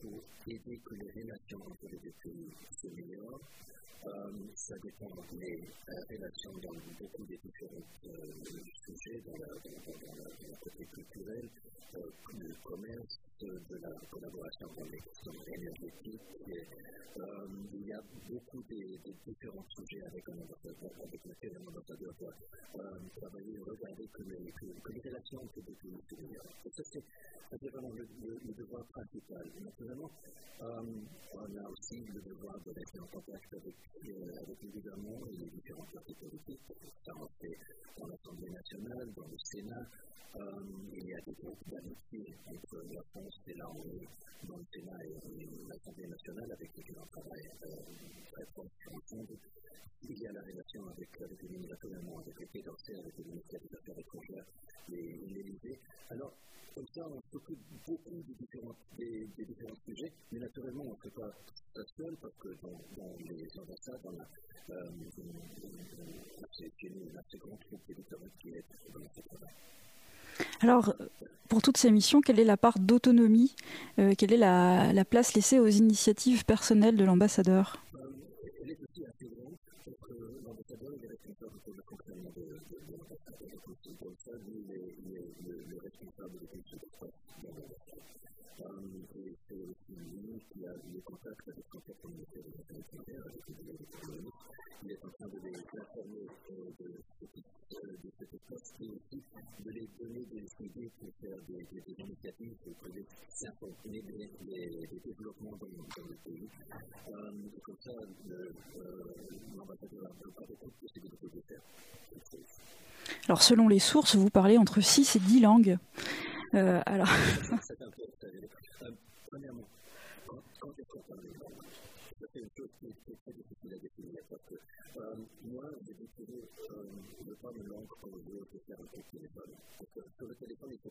pour aider que les relations entre les deux pays s'améliorent. ça dépend des relations dans beaucoup de différents sujets, dans la, dans, côté culturel, le commerce, de la collaboration dans les questions énergétiques. Euh, il y a beaucoup de, différents sujets avec un avec lesquels un ambassadeur doit euh, travailler, regarder les, les relations entre les pays se développent. Ça, c'est vraiment le, le, le, devoir principal. Naturellement, euh, on a aussi le devoir de rester en contact avec, euh, avec le gouvernement et les différents partis politiques. Ça, on fait dans l'Assemblée nationale, dans le Sénat. Euh, il y a des groupes d'amitié entre la France et la Hongrie dans le Sénat et l'Assemblée nationale avec lesquels on travaille très proche ensemble. Il y a la relation avec, avec le ministre avec le Quai d'Orsay, avec le ministère des Affaires l'Élysée. Alors, comme ça, on s'occupe beaucoup des différents, des, des différents sujets, mais naturellement, on ne fait pas ça seul parce que dans, dans les ambassades, on a euh, une assez troupe d'électorats qui est dans travail. Alors, pour toutes ces missions, quelle est la part d'autonomie euh, Quelle est la, la, place laissée aux initiatives personnelles de l'ambassadeur initiatives pour que les s'informer des, des, des développements dans, dans le pays. Comme ça, l'ambassadeur n'a pas beaucoup de possibilités de faire Alors, selon les sources, vous parlez entre 6 et 10 langues. Euh, alors. C'est un peu euh, Premièrement, quand, quand est-ce qu'on parle des langues c'est une chose qui est très difficile à définir parce que euh, moi, j'ai décidé euh, de ne pas me langue quand je veux faire un coup de téléphone. Parce que sur le téléphone, il faut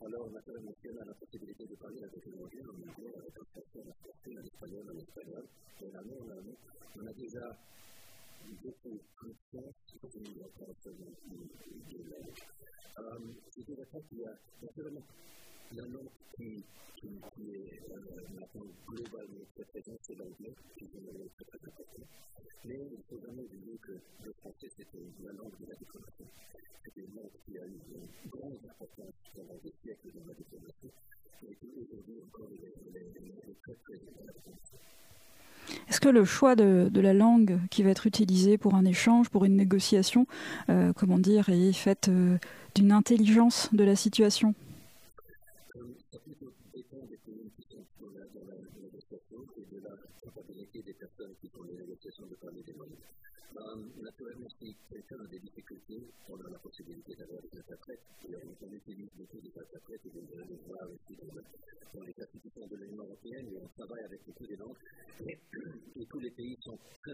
Alors, si on a la possibilité de parler avec les anglais, en anglais, avec un on a déjà beaucoup de chance de une langue. Euh, je dirais pas qu'il y a, naturellement, la langue qui, est euh, maintenant globalement très présente, c'est l'anglais, qui est une langue très très importante. Mais il faut jamais oublier que Est-ce que le choix de, de, la langue qui va être utilisée pour un échange, pour une négociation, euh, comment dire, est fait euh, d'une intelligence de la situation? Naturellement, si quelqu'un a des difficultés, on a la possibilité d'avoir des interprètes. Et on utilise beaucoup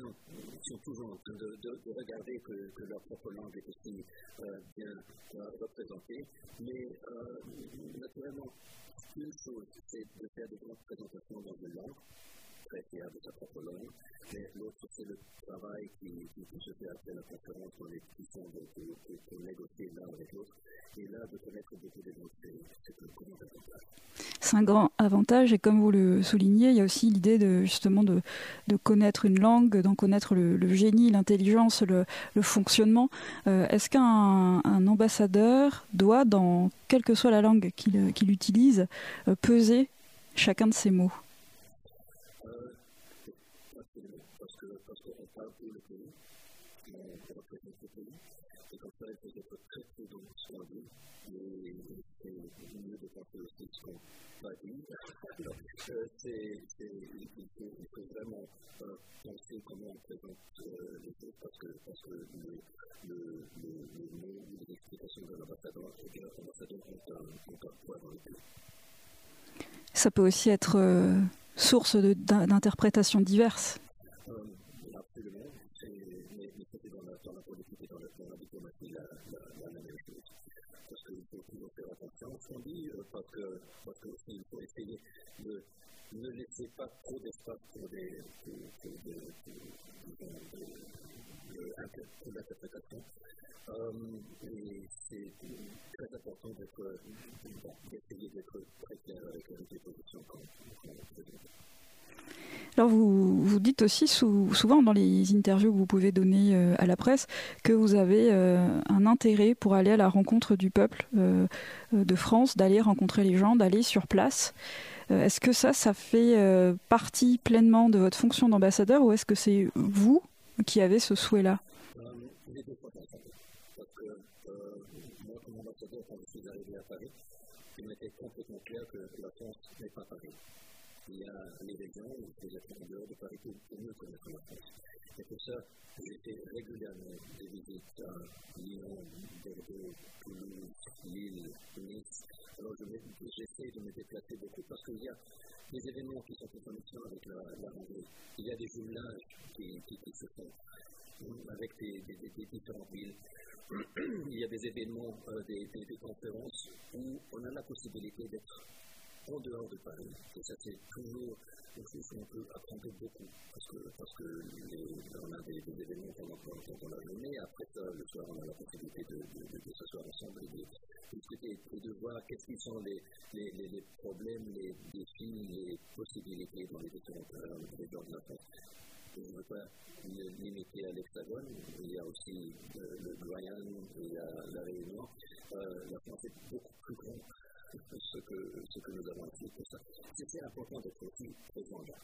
pays sont, toujours en train de, de, de regarder que, leur propre langue est aussi euh, bien représentée. Mais euh, naturellement, une chose, c'est de faire de grandes présentations dans une langue c'est un grand avantage. Et comme vous le soulignez, il y a aussi l'idée de justement de, connaître une langue, d'en connaître le, génie, l'intelligence, le, fonctionnement. Euh, Est-ce qu'un un ambassadeur doit, dans quelle que soit la langue qu'il qu utilise, euh, peser chacun de ses mots représente le pays. Ça peut aussi être euh, source d'interprétations diverses. Euh, la la, la, même chose. Parce qu'il faut toujours faire attention à ce qu'on dit, euh, parce que parce qu'il faut essayer de ne laisser pas trop d'espace pour des pour, pour, des, pour, pour, l'interprétation. Euh, et c'est très important d'essayer d'être très clair avec les positions qu'on alors vous, vous dites aussi souvent dans les interviews que vous pouvez donner euh, à la presse que vous avez euh, un intérêt pour aller à la rencontre du peuple euh, de France, d'aller rencontrer les gens, d'aller sur place. est-ce que ça, ça fait partie pleinement de votre fonction d'ambassadeur ou est-ce que c'est vous qui avez ce souhait-là? Quand je suis arrivé à Paris, il m'était complètement clair que la France n'est pas Paris. Il y a les régions, les dehors de Paris pour mieux connaître la France. Et pour ça, j'ai fait régulièrement des visites à Lyon, Bordeaux, Toulouse, Lille, Nice. Alors j'essaie de me déplacer beaucoup parce qu'il y a des événements qui sont en connexion avec la, la. Il y a des jumelages qui, qui, qui se font avec des, des, des différentes villes. il y a des événements, euh, des, des, des, conférences où on a la possibilité d'être en dehors de Paris. Et ça, c'est toujours quelque chose qu'on peut apprendre beaucoup. Parce que, parce que on a des, des événements pendant, pendant, la journée. Après ça, le soir, on a la possibilité de, de, de, s'asseoir ensemble et de discuter et de voir quels qui sont les, problèmes, les défis, les possibilités dans les différentes régions de la France je ne veux pas limiter à l'Hexagone. Il y a aussi euh, le Guyane, il y a la Réunion. Euh, la France est beaucoup plus grande ce que, ce que nous avons ici pour ça. C'est important d'être aussi présent là.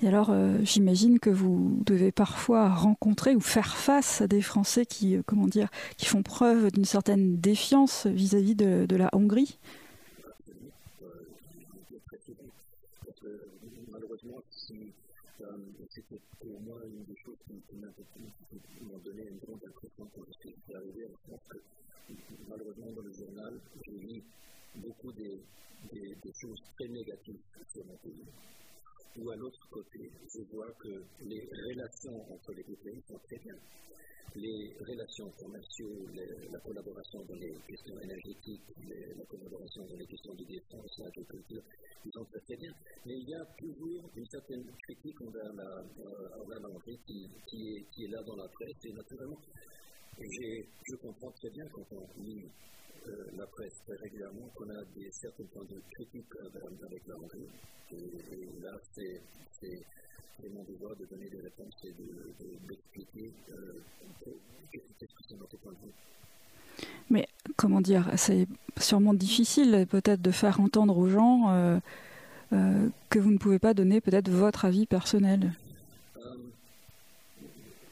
Et alors, euh, j'imagine que vous devez parfois rencontrer ou faire face à des Français qui, euh, comment dire, qui font preuve d'une certaine défiance vis-à-vis -vis de, de, la Hongrie. Euh, malheureusement, si c'était pour moi une des choses qui, m'ont donné une grande impression quand je suis arrivé en France malheureusement dans le journal, j'ai lu beaucoup des, des, des, choses très négatives sur mon pays. Ou à l'autre côté, je vois que les relations entre les deux pays sont très bien les relations commerciales, la collaboration dans les questions énergétiques, la collaboration dans les questions de défense, l'agriculture, ils sont très, bien. Mais il y a toujours une certaine critique envers la, euh, qui, qui, est, qui est là dans la presse. Et naturellement, je comprends très bien quand on lit la presse très régulièrement qu'on a des certains points de critique euh, avec la Hongrie. Et, là, c'est mon devoir de donner des réponses et d'expliquer de, de, euh, qu'est-ce que c'est notre point de vue. Mais comment dire, c'est sûrement difficile peut-être de faire entendre aux gens euh, euh, que vous ne pouvez pas donner peut-être votre avis personnel. Euh,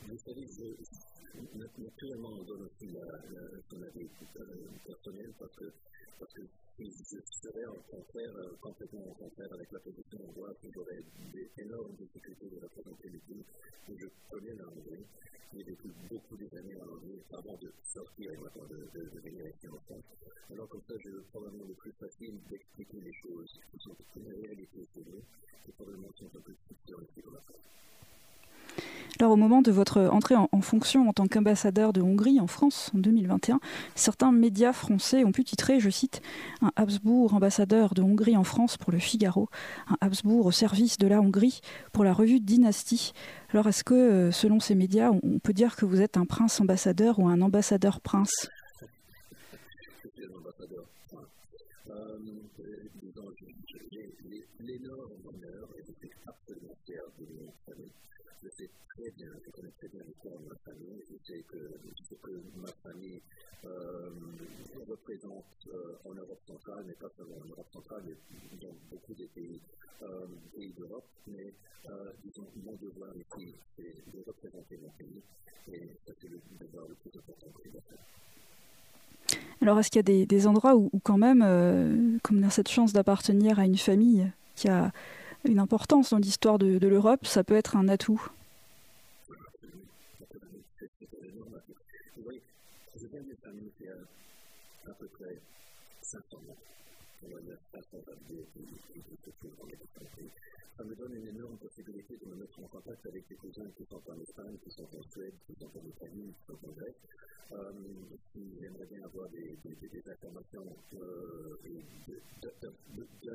vous savez, je, naturellement, on donne aussi la, la, son avis personnel parce que, parce que je serais en contraire, euh, complètement en contraire avec la position hongroise, que j'aurais d'énormes difficultés de représenter le pays. Et je connais la Hongrie. J'ai vécu beaucoup des années en Hongrie avant de sortir et maintenant de, de, de venir ici en France. Alors comme ça, j'ai probablement le plus facile d'expliquer les choses qui sont une réalité chez nous et probablement sont un peu plus ici dans la France. Alors au moment de votre entrée en, fonction en tant qu'ambassadeur de Hongrie en France en 2021, certains médias français ont pu titrer, je cite, un Habsbourg ambassadeur de Hongrie en France pour le Figaro, un Habsbourg au service de la Hongrie pour la revue Dynastie. Alors est-ce que, euh, selon ces médias, on peut dire que vous êtes un prince ambassadeur ou un ambassadeur prince? l'énorme honneur, et j'étais absolument fier de mon famille. Je sais très bien, je connais très bien l'histoire de ma famille, je sais que, que ma famille euh, représente euh, en Europe centrale, mais pas seulement en Europe centrale, mais dans beaucoup des pays, euh, pays d'Europe. Mais euh, disons, mon devoir ici, c'est de représenter mon pays, et ça, c'est le devoir le plus important que alors, est-ce qu'il y a des, endroits où, quand même, euh, comme on a cette chance d'appartenir à une famille qui a une importance dans l'histoire de, de l'Europe, ça peut être un atout? À peu près 500 ans. On va mettre 500 abonnés Ça me donne une énorme possibilité de me mettre en contact avec des cousins qui sont en Espagne, qui sont en Suède, qui sont en Italie, qui sont en Grèce, euh, qui aimeraient bien avoir des, des, des, informations euh, et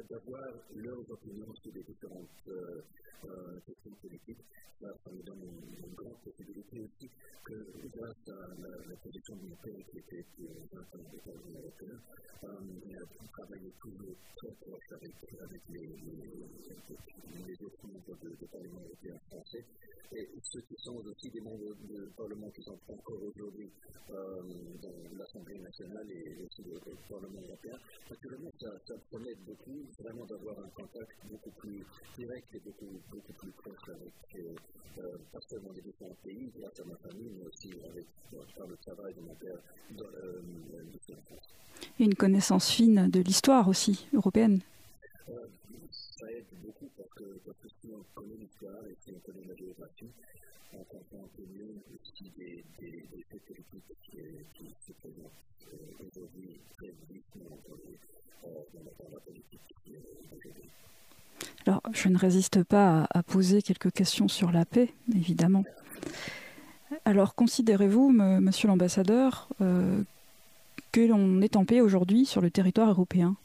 d'avoir leurs opinions sur les différentes euh, euh, questions politiques. Ça, me donne une, grande possibilité aussi que grâce à la, la position de mon père qui était pour 20 ans de Parlement européen, a travaillé toujours très proche avec, avec les, les, autres membres de Parlement européen français et ceux qui sont aussi des membres du Parlement qui sont encore aujourd'hui dans l'Assemblée nationale et aussi le, le Parlement européen. Naturellement, ça, ça prenait beaucoup vraiment d'avoir un contact beaucoup plus direct et beaucoup, beaucoup plus proche avec, euh, pas seulement les différents pays, grâce à ma famille, mais aussi avec, par le travail de mon père dans euh, une connaissance fine de l'histoire aussi européenne. Euh, ça aide beaucoup parce que, parce que si on connaît l'histoire et si on connaît la géographie, on Alors, je ne résiste pas à, poser quelques questions sur la paix, évidemment. Alors, considérez-vous, monsieur l'ambassadeur, euh, que l'on est en paix aujourd'hui sur le territoire européen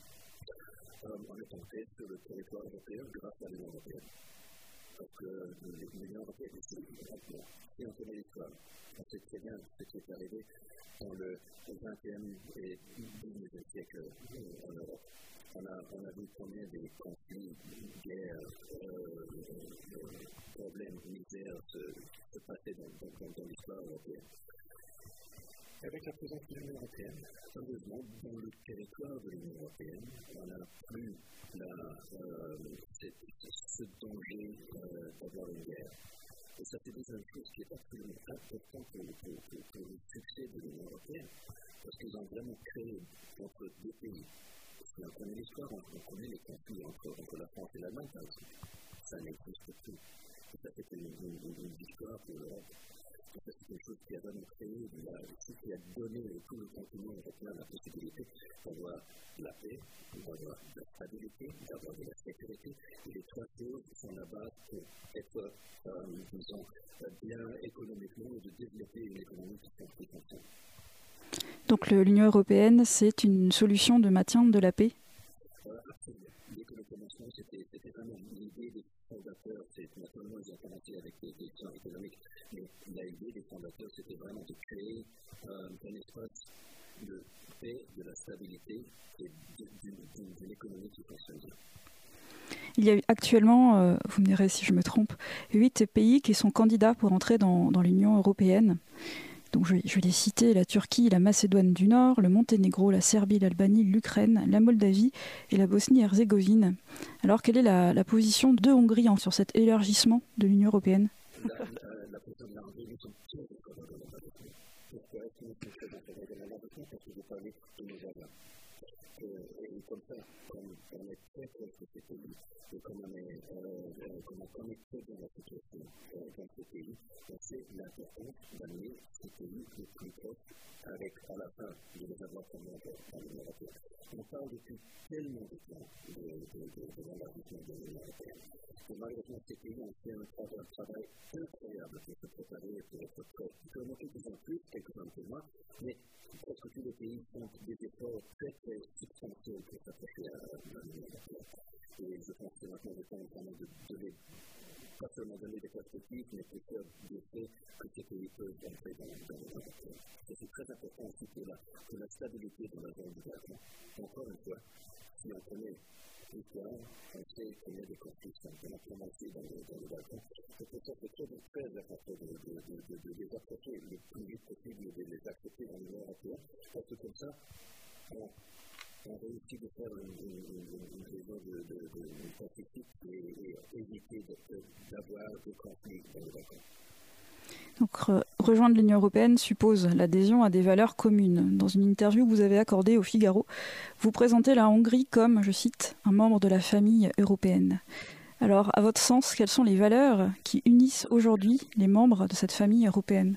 On est en paix sur le territoire européen grâce à l'Union européenne. Parce que l'Union européenne, c'est si on connaît l'histoire, on sait très bien ce qui est arrivé dans le XXe et XIXe siècle en Europe on a, on a vu combien des conflits, guerres, euh, problèmes, misères se, se passaient dans, dans, dans l'histoire européenne. Avec la présence de l'Union européenne, heureusement, dans le territoire de l'Union européenne, on n'a plus la, euh, ce danger euh, d'avoir une guerre. Et ça, c'est déjà une chose qui est absolument importante pour, pour, pour, pour le succès de l'Union européenne, parce qu'ils ont vraiment créé entre deux pays on connaît l'histoire, on, on, connaît les conflits entre, la France et l'Allemagne, par exemple. Ça n'existe plus. Et ça, c'était une, une, une, victoire pour l'Europe. C'est une chose qui a vraiment créé, qui a donné tout le continent européen la possibilité d'avoir la paix, d'avoir la stabilité, d'avoir de la sécurité. Et les trois choses sont la base pour être, disons, bien économiquement et de développer une économie qui fonctionne. Donc l'Union européenne, c'est une solution de maintien de la paix C'était vraiment l'idée des fondateurs. Ils ont c'était vraiment de créer euh, de de la stabilité et d'une économie. Il y a actuellement, euh, vous me direz si je me trompe, huit pays qui sont candidats pour entrer dans l'Union européenne. Donc je, je, les citer. La Turquie, la Macédoine du Nord, le Monténégro, la Serbie, l'Albanie, l'Ukraine, la Moldavie et la Bosnie-Herzégovine. Alors quelle est la, la, position de Hongrie sur cet élargissement de l'Union européenne? Et comme ça, comme est très proche de ces pays, et comme on est, euh, comme euh, dans ces pays, on sait l'importance d'amener plus à la fin, de les comme. のサウル天のですね、いろいろといろいろと頑張ってきて、生まれてきて、今の試合の課題ということで、あの、ちょっと課題をちょっと、それも結構、クイズテクさんというのは、ね、少しずつインスタント技術を使って、いくつかの試合を決勝としてやられるようになって、えー、そこもしてますので、そのために、donner, pas seulement donner des perspectives, mais de faire des faits que ces pays peuvent entrer dans, dans l'Union européenne. Et c'est très important aussi pour la, pour la stabilité dans la zone du. Encore une fois, si on connaît l'histoire, on sait qu'il y a des conflits qui ont commencé dans le, dans le Balkan. C'est pour ça que c'est très, très important de, de, de, de, de les approcher le plus vite possible, de les accepter dans l'Union européenne, parce que comme ça, on, on réussit de faire une, une, de, de, de, de et éviter d'avoir de, des conflits dans le Balkan. Donc rejoindre l'Union européenne suppose l'adhésion à des valeurs communes. Dans une interview que vous avez accordée au Figaro, vous présentez la Hongrie comme, je cite, un membre de la famille européenne. Alors, à votre sens, quelles sont les valeurs qui unissent aujourd'hui les membres de cette famille européenne?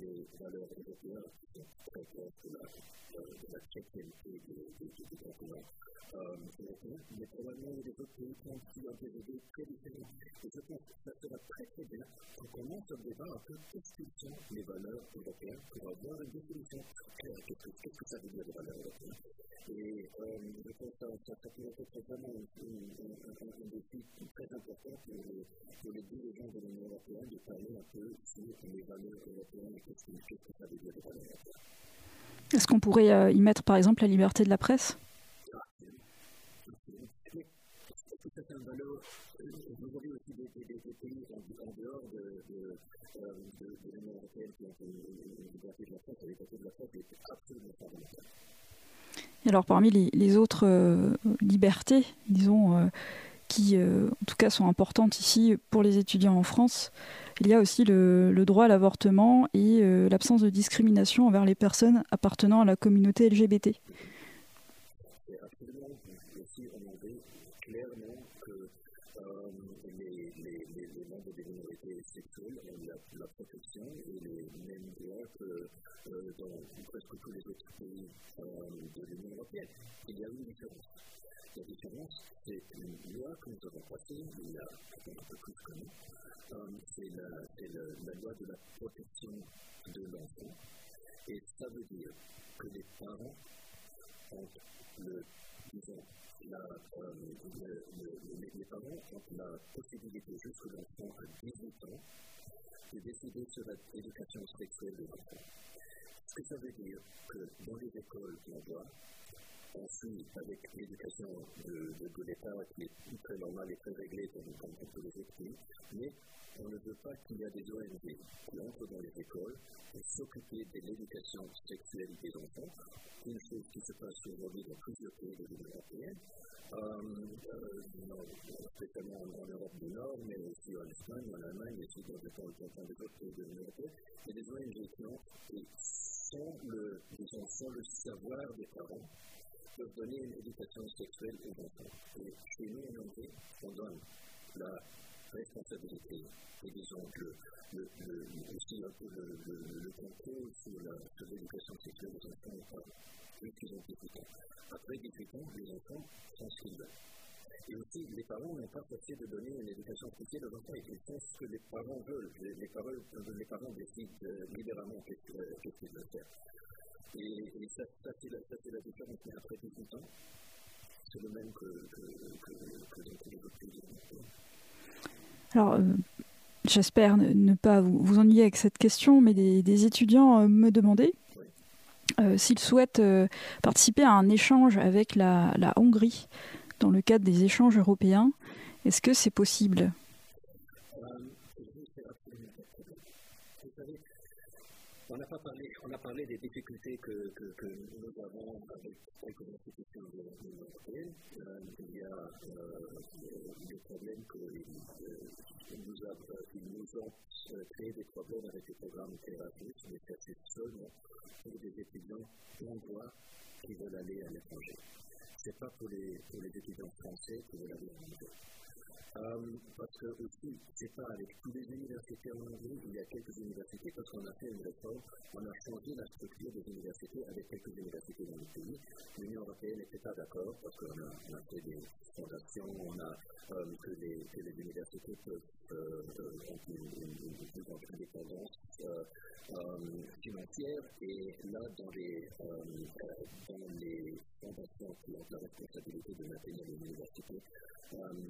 les valeurs européennes qui sont très proches de la, de la chrétienté européens, mais probablement des autres qui ont des idées très différentes. Et que ça sera très très bien qu'on commence à débat un peu qu'est-ce que sont les valeurs européennes pour avoir une définition claire. Qu'est-ce que ça veut dire les valeurs européennes et je pense que ça, ça peut être vraiment un, défi très important pour les dirigeants de l'Union européenne de parler un peu sur les valeurs européennes et. Est-ce qu'on pourrait euh, y mettre par exemple la liberté de la presse? Fondamentale alors parmi les, autres euh, libertés, disons, euh, qui euh, en tout cas sont importantes ici pour les étudiants en France, il y a aussi le, droit à l'avortement et l'absence de discrimination envers les personnes appartenant à la communauté LGBT. La, protection et les mêmes droits que dans presque tous les autres pays de l'Union européenne. Il y a une différence. La différence, c'est une loi que nous avons passée il y a un peu plus que nous. c'est la, la, loi de la protection de l'enfant. Et ça veut dire que les parents ont le, disons, la, euh, le, les parents ont la possibilité, jusque l'enfant à 18 ans, de décider sur l'éducation sexuelle de l'enfant. Ce que ça veut dire que dans les écoles qu'on voit, on avec l'éducation de, de, de l'État qui est très normale et très réglée comme, comme tous les pays, mais on ne veut pas qu'il y ait des ONG qui entrent dans les écoles pour s'occuper de l'éducation sexuelle des enfants, une chose qui se passe aujourd'hui dans plusieurs pays de l'Union européenne, spécialement en Europe du Nord, mais aussi en Espagne, en Allemagne, et aussi dans des autres pays de l'Union européenne, a des ONG qui entrent le, disons, sans le savoir des parents, peuvent donner une éducation sexuelle aux enfants. Et chez nous, en on donne la responsabilité et disons le, le, le, aussi un peu le, le, contrôle sur l'éducation sexuelle des enfants parents, vu qu'ils ont 18 ans. Après 18 ans, les enfants font ce. Et aussi, les parents n'ont pas forcé de donner une éducation spéciale aux enfants, ils font ce que les parents veulent. Les, les, parents, les parents décident euh, libéralement qu'est-ce qu'ils veulent faire. Et, et ça, ça c'est la, la, différence. Mais après 18 ans, c'est le même que, que, que, que dans tous les autres pays. Alors, euh, j'espère ne, pas vous, vous, ennuyer avec cette question, mais des, des étudiants euh, me demandaient euh, s'ils souhaitent euh, participer à un échange avec la, la Hongrie dans le cadre des échanges européens. Est-ce que c'est possible? On a, pas parlé, parlé des difficultés que, nous avons avec quelques institutions de l'Union européenne. Euh, il y a euh, des problèmes que euh, nous, ont créé des problèmes avec les programmes Erasmus, mais c'est seulement pour des étudiants hongrois qui veulent aller à l'étranger ce n'est pas pour les, pour les étudiants français qui veulent aller en Hongrie. Euh, parce que aussi, c'est pas avec tous les universités en Hongrie, il y a quelques universités, parce qu'on a fait une réforme, on a changé la structure des universités avec quelques universités dans le pays. L'Union européenne n'était pas d'accord, parce qu'on a, a fait des fondations, on a euh, que, les, que, les, universités peuvent, euh, euh une, une, plus indépendance euh, euh, financière, et là, dans les, dans les fondations qui ont la responsabilité de maintenir les universités,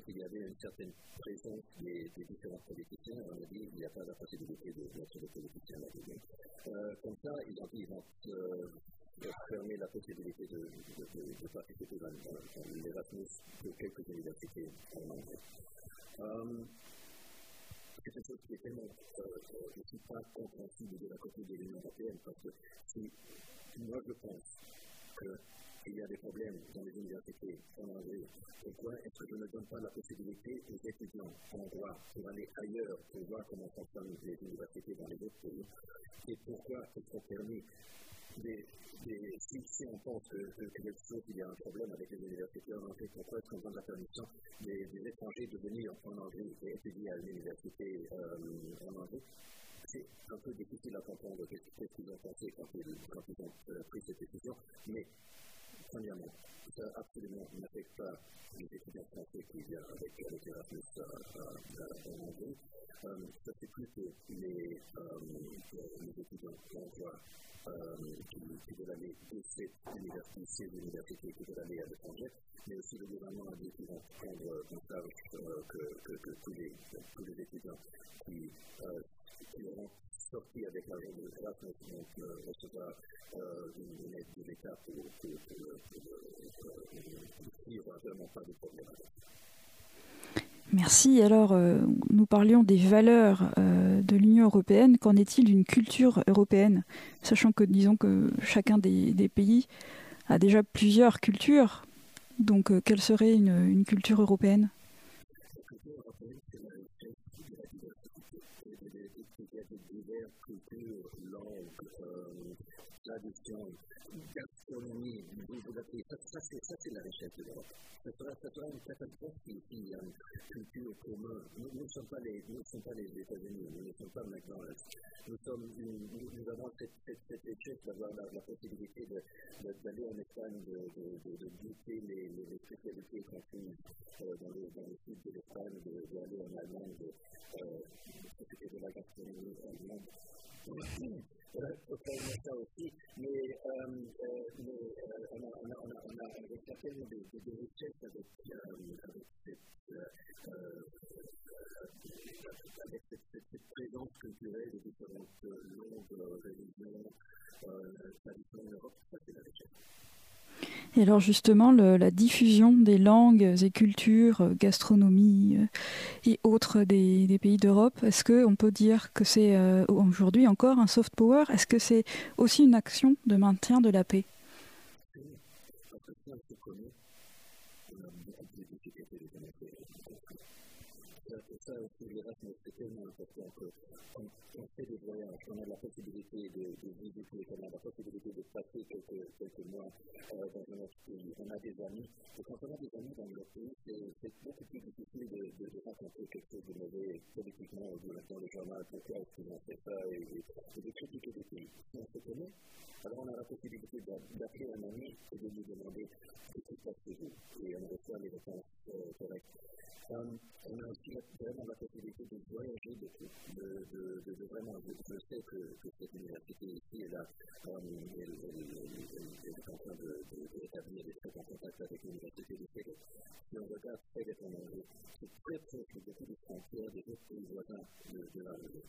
il y avait une certaine présence des, des, différents politiciens. On a dit qu'il n'y a pas la possibilité de mettre les politiciens là-dedans. Euh, comme ça, ils ont dit euh, fermer la possibilité de, de, de, participer dans, dans l'Erasmus de quelques universités en. C'est quelque chose qui est tellement euh, aussi pas compréhensible de la côté de l'Union européenne parce que si moi je pense qu'il y a des problèmes dans les universités en pourquoi est-ce que je ne donne pas la possibilité aux étudiants en droit pour ailleurs pour voir comment fonctionnent les universités dans les autres pays et pourquoi est-ce qu'on permet si, on pense que, qu'il y a un problème avec les universités en anglais, pourquoi est-ce qu'on donne la permission des, étrangers de venir en anglais et étudier à l'université euh, en anglais C'est un peu difficile à comprendre ce qu'ils ont pensé quand ils, quand ils ont euh, pris cette décision, mais premièrement, ça absolument n'affecte pas les étudiants français qui viennent avec, avec Erasmus en. Euh, ça, c'est plutôt les, euh, les étudiants hongrois qui, qui veulent aller de cette université, ces universités qui veulent aller à l'étranger, mais aussi le gouvernement a dit qu'ils vont prendre en charge que, que, tous, les, tous les étudiants qui, qui auront euh, euh, Merci. Alors, euh, nous parlions des valeurs euh, de l'Union européenne. Qu'en est-il d'une culture européenne Sachant que, disons que chacun des, pays a déjà plusieurs cultures. Donc, euh, quelle serait une culture européenne to do long gastronomie, ça, ça, ça c'est la richesse de l'Europe. Ça sera, ça sera une catastrophe si y a une culture commune. Nous ne sommes pas les, les États-Unis, nous ne sommes pas McDonald's. Nous, sommes, nous, nous avons cette, cette, cette richesse d'avoir la, la, possibilité d'aller en Espagne, de, de, de, de goûter les, les, les spécialités comprises euh, dans, le, dans le sud de l'Espagne, d'aller en Allemagne, de euh, de la gastronomie allemande. Euh, euh, on, a, on, a, on, a, on a des, des, des richesses avec, euh, cette, présence culturelle de différentes langues, religions, traditions en Europe, c'est la. Et alors justement, la diffusion des langues et cultures, euh, gastronomie euh, et autres des, des pays d'Europe, est-ce qu'on peut dire que c'est euh, aujourd'hui encore un soft power? Est-ce que c'est aussi une action de maintien de la paix? Ça aussi, c'est tellement important qu'on on fait des voyages, on a la possibilité de, de visiter, on a la possibilité de passer quelques, quelques mois euh, dans un autre pays. On a des amis, et quand on a des amis dans notre pays, c'est beaucoup plus difficile de, de, de, rencontrer quelque chose de mauvais politiquement ou dans le journal, pourquoi est-ce qu'ils ont fait ça, et, et, et de critiquer des pays. Si on se connaît, alors on a la possibilité d'appeler un ami et de lui demander ce qui se passe chez vous, et on reçoit les réponses euh, correctes. Um, on a aussi vraiment la possibilité de voyager, de, de, de, de, de vraiment, je, je sais que, que cette université ici est là, um, elle, elle, elle, elle, est en train d'établir des très bons contacts avec l'université de Québec. Si on regarde très dépendamment, c'est très proche de beaucoup de frontières des autres pays voisins de, de la région.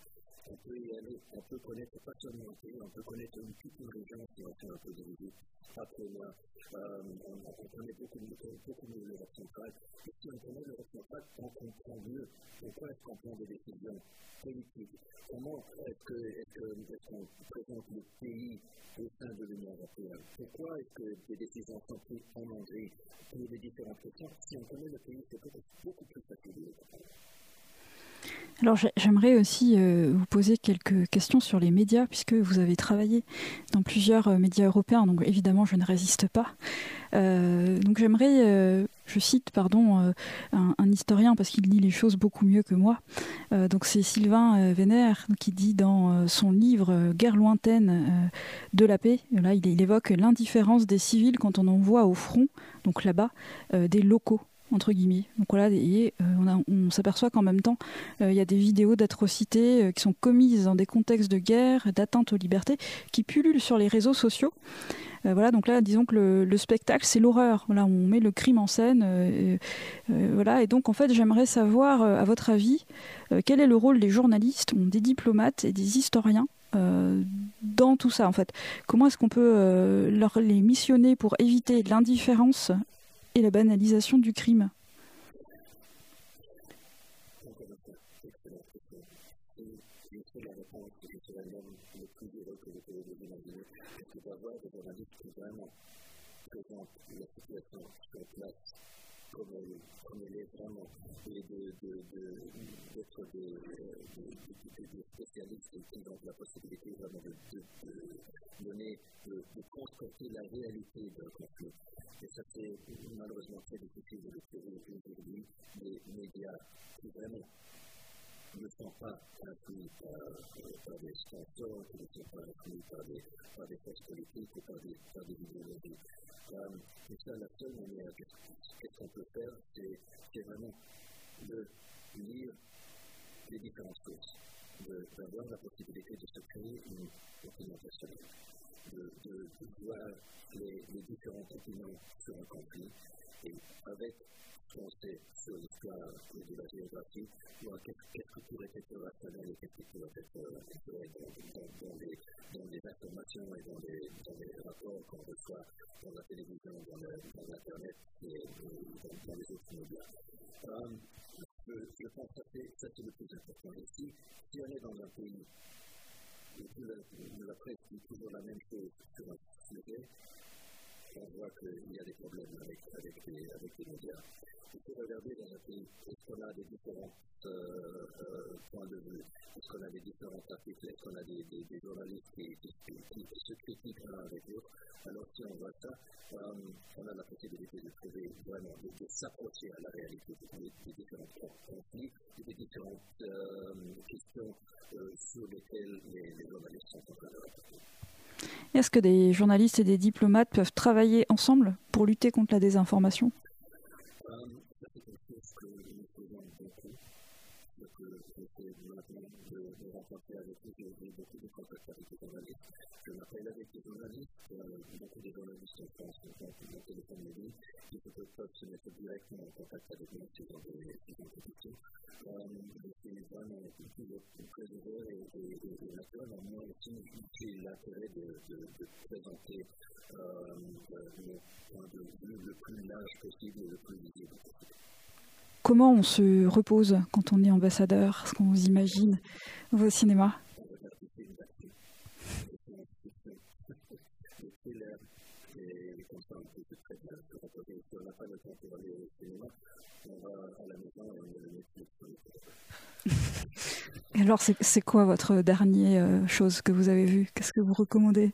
On peut y aller, on peut connaître pas seulement un pays, on peut connaître une petite région si on fait un peu de visite, pas très loin. Euh, on, on connaît beaucoup, beaucoup mieux l'Europe centrale. Et si on connaît l'Europe centrale, on comprend mieux pourquoi est-ce qu'on prend des décisions politiques? Comment est-ce qu'on est qu est qu présente le pays au sein de l'Union européenne? Pourquoi est-ce que des décisions sont prises en Hongrie? Pour les différentes questions? Si on connaît le pays, c'est beaucoup plus facile. Alors j'aimerais aussi euh, vous poser quelques questions sur les médias, puisque vous avez travaillé dans plusieurs euh, médias européens, donc évidemment je ne résiste pas. Euh, donc j'aimerais, euh, je cite pardon, euh, un, historien, parce qu'il lit les choses beaucoup mieux que moi. donc c'est Sylvain Vénère qui dit dans son livre Guerre lointaine de la paix, il, évoque l'indifférence des civils quand on envoie au front, donc là-bas, des locaux entre guillemets. Euh, on, s'aperçoit qu'en même temps, euh, il y a des vidéos d'atrocités euh, qui sont commises dans des contextes de guerre, d'atteinte aux libertés, qui pullulent sur les réseaux sociaux. Euh, voilà, donc là, disons que le, le spectacle, c'est l'horreur. On met le crime en scène. Euh, euh, voilà, et donc en fait, j'aimerais savoir, à votre avis, quel est le rôle des journalistes, des diplomates et des historiens dans tout ça en fait? Comment est-ce qu'on peut leur, les missionner pour éviter l'indifférence et la banalisation du crime? La situation sur place comme elle, est vraiment et d'être de, de, de, des spécialistes qui la possibilité vraiment de, donner, la réalité d'un conflit. Et ça, c'est malheureusement très difficile de le trouver aujourd'hui. Les médias qui vraiment ne sont pas inclus par, par des sponsors, qui ne sont pas inclus par des, par des forces politiques ou par des, par des idéologies. Um, et ça, la seule manière, qu'est-ce qu'on peut faire, c'est vraiment de lire les différentes sources, d'avoir la possibilité de se créer une opinion personnelle, de voir les, les différentes opinions sur un conflit et avec français sur l'histoire de la géographie, qu'est-ce qui pourrait être rationnel et qu'est-ce qui pourrait être dans, les, informations et dans les, rapports qu'on reçoit dans la télévision, dans, l'Internet et dans, les autres médias. Um, je, pense que ça c'est le plus important. Ici, si on est dans un pays où la presse dit toujours la même chose sur un sujet, on voit qu'il y a des problèmes avec, les, médias il faut regarder dans un pays, est-ce qu'on a des différents euh, euh, points de vue, est-ce qu'on a des différents articles, est-ce qu'on a des, journalistes qui, qui, qui, qui, se critiquent l'un avec l'autre? Alors si on voit ça, euh, on a la possibilité de trouver s'approcher à la réalité des, des différents conflits, des différentes questions sur lesquelles les, les journalistes sont en train de rapporter. Est-ce que des journalistes et des diplomates peuvent travailler ensemble pour lutter contre la désinformation? Rencontrer avec eux, j'ai beaucoup de avec les. Je m'appelle avec les journalistes, beaucoup de journalistes en France ont mon téléphone mobile, qui peuvent se mettre directement en contact avec des, je suis vraiment très ouvert et, moi aussi, l'intérêt de, de, de présenter euh, mon point de vue le plus large possible et le plus visible comment on se repose quand on est ambassadeur, ce qu'on vous imagine au cinéma Alors, c'est quoi votre dernière euh, chose que vous avez vue? Qu'est-ce que vous recommandez?